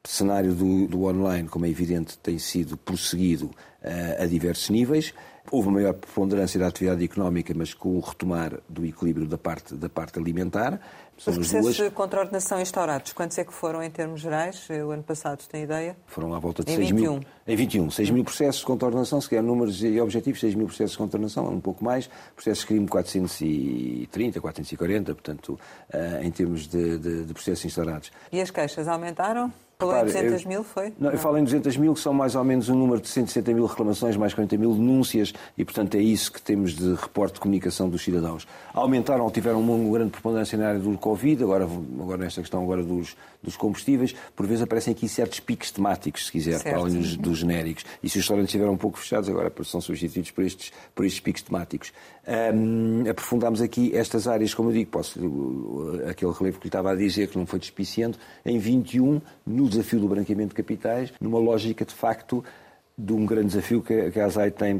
Cenário do, do online, como é evidente, tem sido prosseguido uh, a diversos níveis. Houve uma maior preponderância da atividade económica, mas com o retomar do equilíbrio da parte, da parte alimentar. São Os processos duas... de contraordenação instaurados, quantos é que foram em termos gerais? O ano passado, tem ideia? Foram à volta de em 6 21. mil. Em 21. 6 mil processos de contraordenação, se quer números e objetivos, 6 mil processos de contraordenação, um pouco mais. Processos de crime, 430, 440, portanto, uh, em termos de, de, de processos instaurados. E as queixas aumentaram? Falou em 200 mil, foi? Não, eu falo em 200 mil, que são mais ou menos um número de 160 mil reclamações, mais 40 mil denúncias, e portanto é isso que temos de reporte de comunicação dos cidadãos. Aumentaram ou tiveram uma grande preponderância na área do Covid, agora, agora nesta questão agora dos, dos combustíveis, por vezes aparecem aqui certos picos temáticos, se quiser, para além dos, dos, genéricos. E se os restaurantes estiveram um pouco fechados, agora são substituídos por estes, por estes picos temáticos. Um, aprofundámos aqui estas áreas, como eu digo, posso, aquele relevo que lhe estava a dizer, que não foi despiciando, em 21, no desafio do branqueamento de capitais, numa lógica de facto de um grande desafio que a ASAI tem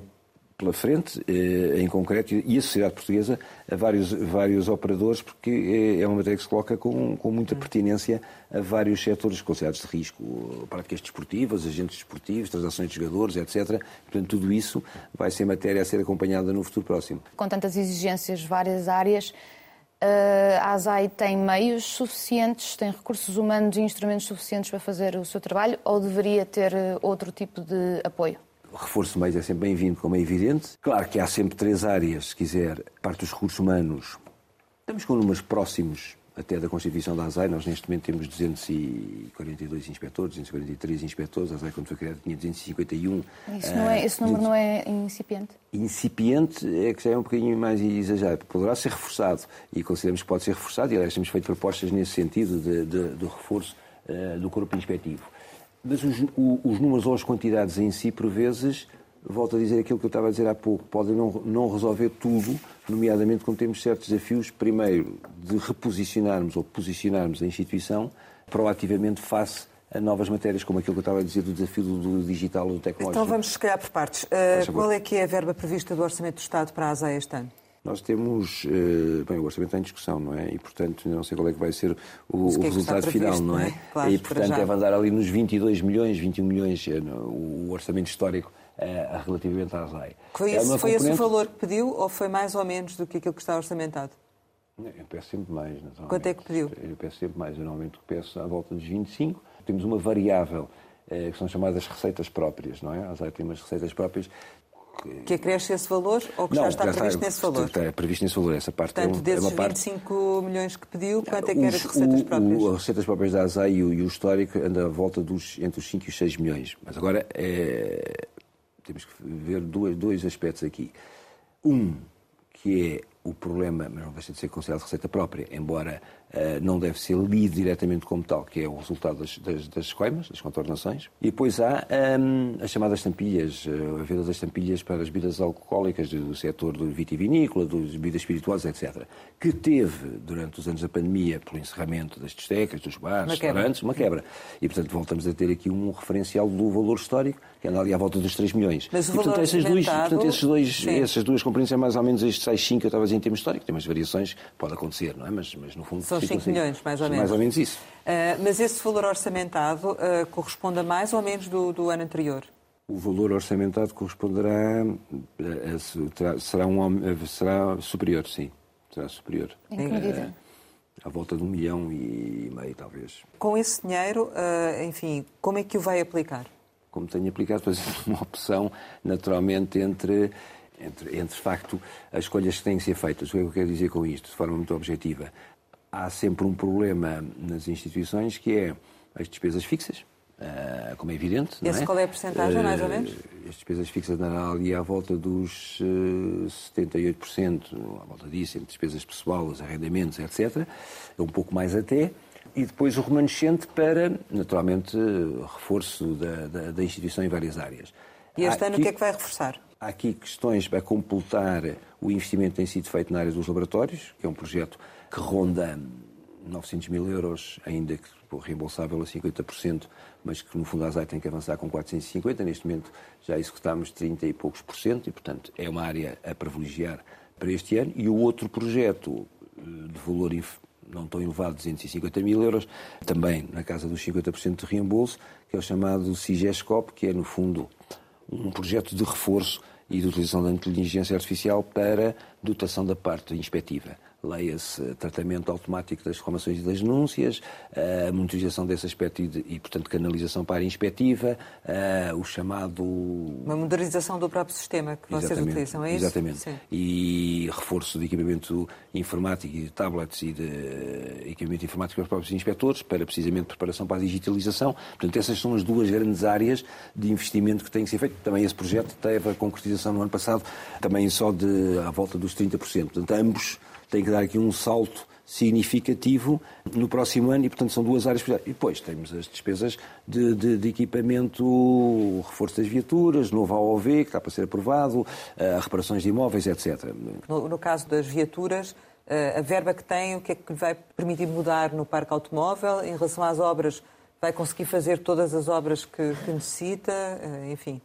pela frente, eh, em concreto, e a sociedade portuguesa, a vários, vários operadores, porque é, é uma matéria que se coloca com, com muita pertinência a vários setores considerados de risco, práticas desportivas, agentes desportivos, transações de jogadores, etc. Portanto, tudo isso vai ser matéria a ser acompanhada no futuro próximo. Com tantas exigências, várias áreas, eh, a ASAI tem meios suficientes, tem recursos humanos e instrumentos suficientes para fazer o seu trabalho ou deveria ter eh, outro tipo de apoio? Reforço meios é sempre bem-vindo, como é evidente. Claro que há sempre três áreas, se quiser. Parte dos recursos humanos. Estamos com números próximos até da constituição da ASAI. Nós, neste momento, temos 242 inspectores, 243 inspectores. A ASAI, quando foi criada, tinha 251. Isso não é, esse número não é incipiente? Incipiente é que já é um bocadinho mais exagerado. Poderá ser reforçado e consideramos que pode ser reforçado. E, aliás, temos feito propostas nesse sentido de, de, de reforço uh, do corpo inspectivo. Mas os, os, números ou as quantidades em si, por vezes, volto a dizer aquilo que eu estava a dizer há pouco, podem não, não resolver tudo, nomeadamente quando temos certos desafios, primeiro, de reposicionarmos ou posicionarmos a instituição proativamente face a novas matérias, como aquilo que eu estava a dizer do desafio do, digital ou do tecnológico. Então vamos, se calhar, por partes. Uh, qual é que é a verba prevista do Orçamento do Estado para a ASA este ano? Nós temos, eh, bem, o orçamento está em discussão, não é? E, portanto, não sei qual é que vai ser o, o é resultado previsto, final, não é? Claro, e, portanto, deve andar ali nos 22 milhões, 21 milhões, eh, o orçamento histórico uh, relativamente à ASAI. Foi, esse, é foi componente... esse o valor que pediu ou foi mais ou menos do que aquilo que está orçamentado? Eu peço sempre mais, naturalmente. Quanto é que pediu? Eu peço sempre mais. Eu normalmente peço à volta dos 25. Temos uma variável, que são chamadas receitas próprias, não é? A ASAI tem umas receitas próprias que acresce esse valor ou que não, já está previsto está, nesse valor? Está previsto nesse valor, essa parte. Portanto, é, desses é uma parte... 25 milhões que pediu, quanto é que era de receitas próprias? as receitas próprias da ASAI e o, e o histórico anda à volta dos, entre os 5 e os 6 milhões. Mas agora é, temos que ver dois, dois aspectos aqui. Um, que é o problema, mas não deixa de ser considerado receita própria, embora uh, não deve ser lido diretamente como tal, que é o resultado das, das, das coimas, das contornações. E depois há um, as chamadas estampilhas, uh, a venda das estampilhas para as bebidas alcoólicas do setor do vitivinícola, das bebidas espirituosas, etc., que teve, durante os anos da pandemia, pelo encerramento das discotecas, dos bares, uma restaurantes, uma quebra. E, portanto, voltamos a ter aqui um referencial do valor histórico, que anda ali à volta dos 3 milhões. Mas o e, portanto, essas, dois, portanto, esses dois, essas duas componentes é mais ou menos estes 6, 5 que eu estava a dizer em termos históricos. Tem umas variações, pode acontecer, não é? Mas, mas no fundo... São 5 assim. milhões, mais ou menos. Mais ou menos isso. Uh, mas esse valor orçamentado uh, corresponde a mais ou menos do, do ano anterior? O valor orçamentado corresponderá, a, a, será, um, será superior, sim. Será superior. Em que medida? Uh, à volta de um milhão e meio, talvez. Com esse dinheiro, enfim, como é que o vai aplicar? Como tenho aplicado, pois uma opção, naturalmente, entre entre, entre de facto as escolhas que têm que ser feitas. O que é que eu quero dizer com isto, de forma muito objetiva? Há sempre um problema nas instituições que é as despesas fixas, Uh, como é evidente. Esse é? qual é a porcentagem, uh, mais ou menos? As despesas fixas andarão ali à volta dos uh, 78%, à volta disso, entre despesas pessoal, os arrendamentos, etc. É um pouco mais até. E depois o remanescente para, naturalmente, reforço da, da, da instituição em várias áreas. E este ano o que é que vai reforçar? Há aqui questões para completar o investimento que tem sido feito na área dos laboratórios, que é um projeto que ronda 900 mil euros, ainda que reembolsável a 50%, mas que no fundo a ASAI tem que avançar com 450. Neste momento já executámos 30 e poucos por cento e, portanto, é uma área a privilegiar para este ano. E o outro projeto eh, de valor não tão elevado, 250 mil euros, também na casa dos 50% de reembolso, que é o chamado CIGESCOP, que é, no fundo, um projeto de reforço e de utilização da inteligência artificial para dotação da parte inspectiva leia-se tratamento automático das reclamações e das denúncias, a monitorização desse aspecto e, de, e portanto, canalização para a área inspectiva, o chamado... Uma modernização do próprio sistema que vocês exatamente, utilizam, é isso? Exatamente. Sim. E reforço de equipamento informático e de tablets e de equipamento informático para os próprios inspectores, para precisamente preparação para a digitalização. Portanto, essas são as duas grandes áreas de investimento que têm que ser feito. Também esse projeto teve a concretização no ano passado, também só de à volta dos 30%. Portanto, ambos tem que dar aqui um salto significativo no próximo ano e, portanto, são duas áreas. E depois temos as despesas de, de, de equipamento, reforço das viaturas, novo AOV, que está para ser aprovado, uh, reparações de imóveis, etc. No, no caso das viaturas, uh, a verba que tem, o que é que vai permitir mudar no parque automóvel? Em relação às obras, vai conseguir fazer todas as obras que, que necessita? Uh, enfim.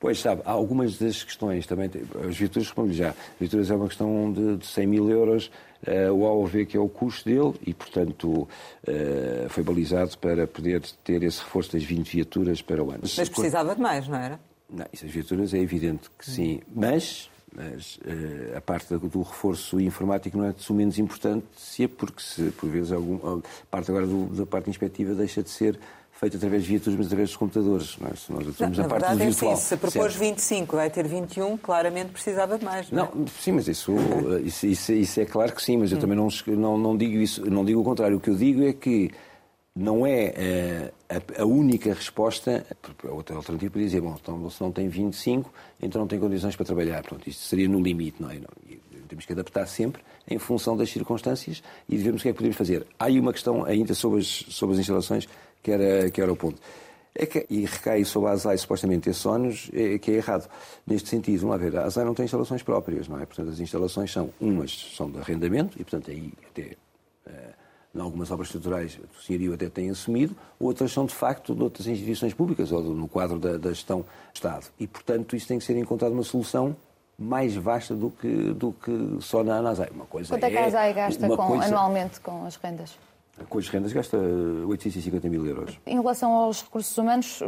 Pois, sabe, há algumas das questões também. As viaturas, respondo já. As viaturas é uma questão de, de 100 mil euros, uh, o AOV que é o custo dele, e, portanto, uh, foi balizado para poder ter esse reforço das 20 viaturas para o ano. Mas precisava de mais, não era? Não, isso as viaturas é evidente que sim. Mas mas uh, a parte do reforço informático não é de menos importante, se é porque, se, por vezes, algum, parte agora do, da parte inspectiva deixa de ser feito através de viaturas, mas através dos computadores. Não é? Se nós atuamos não, a parte do é virtual. Sim, se propôs 25, vai ter 21, claramente precisava de mais. Não, não é? sim, mas isso, isso, isso, isso, é claro que sim, mas eu hum. também não, não, não digo isso, não digo o contrário. O que eu digo é que não é uh, a, a, única resposta. A outra alternativa poderia dizer, bom, então se não tem 25, então não tem condições para trabalhar. Portanto, isto seria no limite, não é? Não, temos que adaptar sempre em função das circunstâncias e devemos o que é que podemos fazer. Há aí uma questão ainda sobre as, sobre as instalações que era, que era o ponto. É que, e recai sobre a ASAI supostamente esses ónus, é, que é errado. Neste sentido, vamos lá ver, a ASAI não tem instalações próprias, não é? Portanto, as instalações são, umas são de arrendamento, e portanto aí até, uh, em algumas obras estruturais, o senhorio até tem assumido, outras são de facto de outras instituições públicas, ou no quadro da, da gestão do Estado. E portanto isso tem que ser encontrado uma solução mais vasta do que, do que só na ASAI. Uma coisa Quanto é que a ASAI gasta com, coisa... anualmente com as rendas? Com as rendas gasta 850 mil euros. Em relação aos recursos humanos,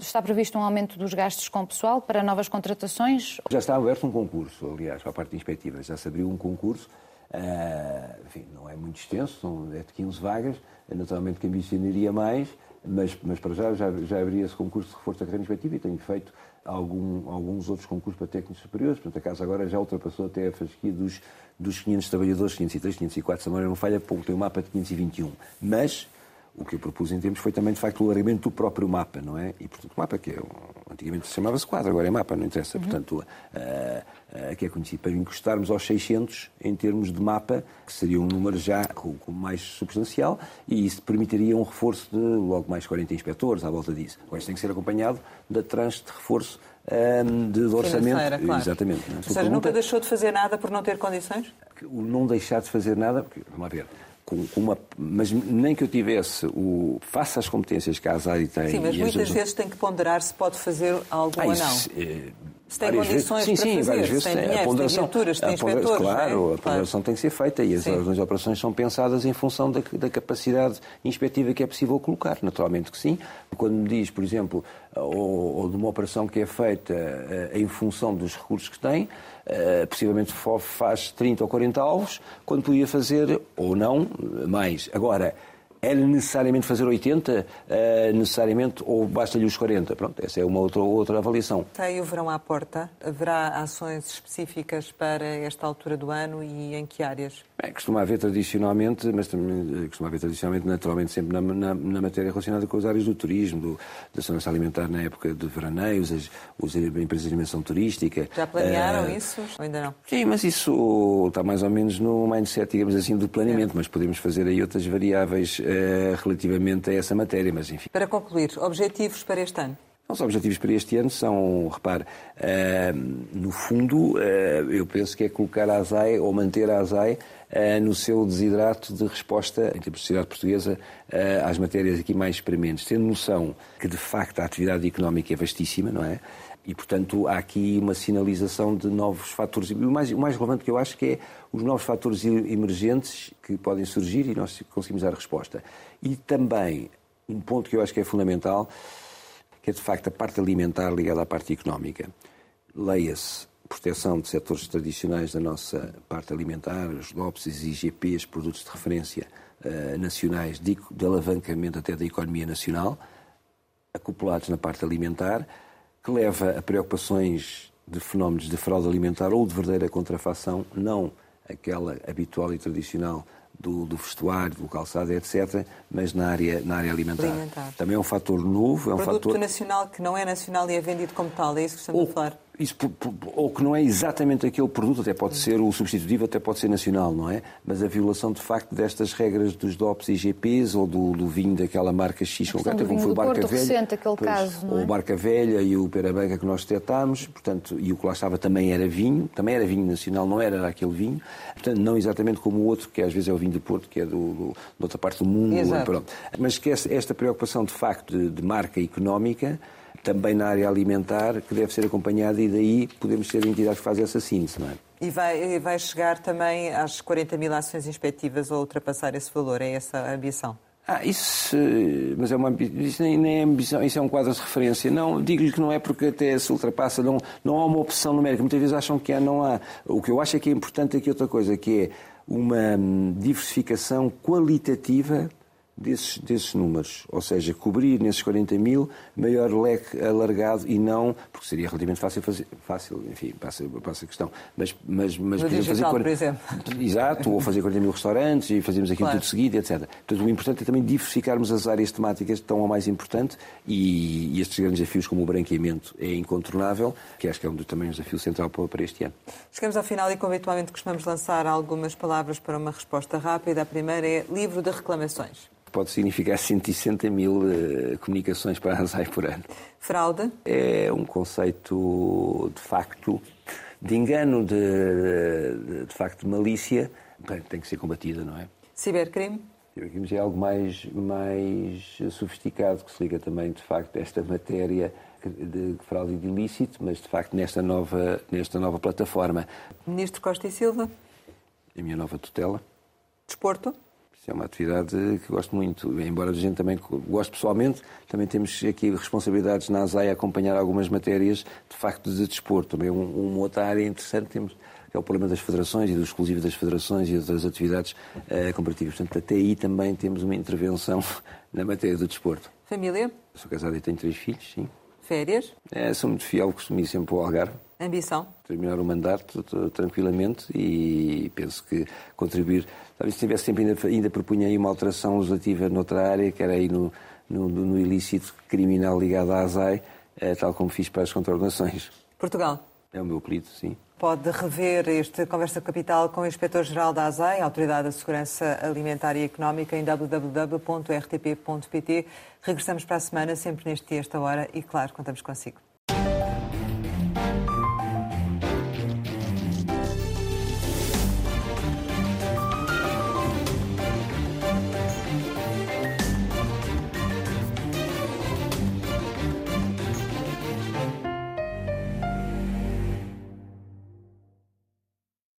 está previsto um aumento dos gastos com o pessoal para novas contratações? Já está aberto um concurso, aliás, para a parte inspectiva. Já se abriu um concurso, uh, enfim, não é muito extenso, são é de 15 vagas, naturalmente que ambicionaria mais, mas, mas para já, já, já abriu esse concurso de reforço da carreira inspectiva e tenho feito algum, alguns outros concursos para técnicos superiores. Portanto, a casa agora já ultrapassou até a fasquia dos, dos 500 trabalhadores, 503, 504, se a memória não falha, pouco, tem um mapa de 521. Mas o que eu propus em termos foi também, de facto, o alargamento do próprio mapa, não é? E, portanto, o mapa que é, antigamente se chamava-se quadro, agora é mapa, não interessa. Uhum. Portanto, uh, uh, que é conhecido para encostarmos aos 600 em termos de mapa, que seria um número já com, com mais substancial, e isso permitiria um reforço de logo mais 40 inspectores à volta disso. Agora, isso tem que ser acompanhado da tranche de reforço um, ehm, de, de orçamento. Claro. Exatamente. É? Ou seja, pergunta, nunca deixou de fazer nada por não ter condições? O não deixar de fazer nada, porque, vamos lá ver, com uma, mas nem que eu tivesse o face às competências que a Azari tem. Sim, mas muitas vezes tem que ponderar se pode fazer algo ah, ou não. É, se tem condições sim, para sim, fazer, várias vezes tem dinheiro, a ponderação, tem tem. Claro, é? a ponderação tem que ser feita e as ordens de operações são pensadas em função da, da, capacidade inspectiva que é possível colocar. Naturalmente que sim. Quando me diz, por exemplo, ou, ou de uma operação que é feita uh, em função dos recursos que tem, uh, possivelmente faz 30 ou 40 alvos, quando podia fazer, ou não, mais. Agora, é necessariamente fazer 80, é necessariamente, ou basta-lhe os 40? Pronto, essa é uma outra, outra avaliação. Tem o verão à porta. Haverá ações específicas para esta altura do ano e em que áreas? Bem, costuma haver tradicionalmente, mas também eh, costuma haver tradicionalmente, naturalmente, sempre na, na, na matéria relacionada com as áreas do turismo, do, da segurança alimentar na época de veraneios, as, as empresas de dimensão turística. Já planearam uh, isso ou ainda não? Sim, mas isso está mais ou menos no mindset, digamos assim, do planeamento, é. mas podemos fazer aí outras variáveis uh, relativamente a essa matéria, mas enfim. Para concluir, objetivos para este ano? Os objetivos para este ano são, repare, uh, no fundo, uh, eu penso que é colocar a ASAI ou manter a ASAI uh, no seu desidrato de resposta, em termos de sociedade portuguesa, às matérias aqui mais experimentes, tendo noção que, de facto, a atividade económica é vastíssima, não é? E, portanto, há aqui uma sinalização de novos fatores. O mais, o mais relevante que eu acho que é os novos fatores emergentes que podem surgir e nós conseguimos dar resposta. E também, um ponto que eu acho que é fundamental, que é de facto a parte alimentar ligada à parte económica. Leia-se proteção de setores tradicionais da nossa parte alimentar, os DOPS, os IGPs, produtos de referência uh, nacionais de, de alavancamento até da economia nacional, acoplados na parte alimentar, que leva a preocupações de fenómenos de fraude alimentar ou de verdadeira contrafação, não aquela habitual e tradicional do, do, vestuário, do calçado, etc., mas na área, na área alimentar. alimentar. Também é um fator novo. É um Produto fator... nacional que não é nacional e é vendido como tal, é isso que estamos ou, a falar? Isso, ou que não é exatamente aquele produto, até pode ser o substitutivo, até pode ser nacional, não é? Mas a violação, de facto, destas regras dos DOPs e GPs ou do, do vinho daquela marca X, concreta, como foi o Barca Porto, Velha. Recente, aquele pois, caso, não é? Ou o Barca Velha e o Perabanca que nós detectámos, portanto, e o que lá estava também era vinho, também era vinho nacional, não era aquele vinho, portanto, não exatamente como o outro, que às vezes é o vinho de Porto, que é do, do, de outra parte do mundo. Pronto. Mas que esta preocupação, de facto, de, de marca económica também na área alimentar, que deve ser acompanhada e daí podemos ser a entidade que faz essa síntese, não é? E vai, vai chegar também às 40 mil ações inspectivas ou ultrapassar esse valor? É essa a ambição? Ah, isso, mas é uma isso nem, nem é ambição, isso é um quadro de referência. Não, digo-lhe que não é porque até se ultrapassa, não, não há uma opção numérica. Muitas vezes acham que há, não há. O que eu acho é que é importante aqui outra coisa, que é uma hum, diversificação qualitativa desses, desses números, ou seja, cobrir nesses 40 mil maior leque alargado e não, porque seria relativamente fácil fazer, fácil, enfim, passa, passa a questão, mas, mas, mas no digital, fazer 40, por exemplo. Exato, ou fazer 40 mil restaurantes e fazermos aquilo claro. tudo seguido, etc. Portanto, o importante é também diversificarmos as áreas temáticas que estão ao mais importante e, e, estes grandes desafios como o branqueamento é incontornável, que acho que é um dos, também um desafio central para, para este ano. Chegamos ao final e, como habitualmente, costumamos lançar algumas palavras para uma resposta rápida. A primeira é livro de reclamações pode significar 160 mil uh, comunicações para a ANSAI por ano. Fraude? É um conceito, de facto, de engano, de, de, de facto, de malícia, tem que ser combatida, não é? Cibercrime? Cibercrime é algo mais, mais sofisticado, que se liga também, de facto, a esta matéria de fraude de ilícito, mas, de facto, nesta nova, nesta nova plataforma. Ministro Costa e Silva? A minha nova tutela. Desporto? É uma atividade que gosto muito. Embora a gente também goste pessoalmente, também temos aqui responsabilidades na ASAI a acompanhar algumas matérias de facto de desporto. Também um, uma outra área interessante temos, é o problema das federações e do exclusivo das federações e outras atividades uh, comparativas. Portanto, até aí também temos uma intervenção na matéria do desporto. Família? sou casado e tenho três filhos, sim. Férias? É, sou muito fiel, costumo ir sempre para o Algarve. Ambição? Terminar o mandato tranquilamente e penso que contribuir. Talvez se tivesse tempo ainda, ainda propunha aí uma alteração legislativa noutra área, que era aí no, no, no ilícito criminal ligado à ASAI, eh, tal como fiz para as contraordenações. Portugal? É o meu apelido, sim. Pode rever este Conversa Capital com o Inspetor-Geral da ASAI, Autoridade da Segurança Alimentar e Económica, em www.rtp.pt. Regressamos para a semana, sempre neste dia, esta hora, e claro, contamos consigo.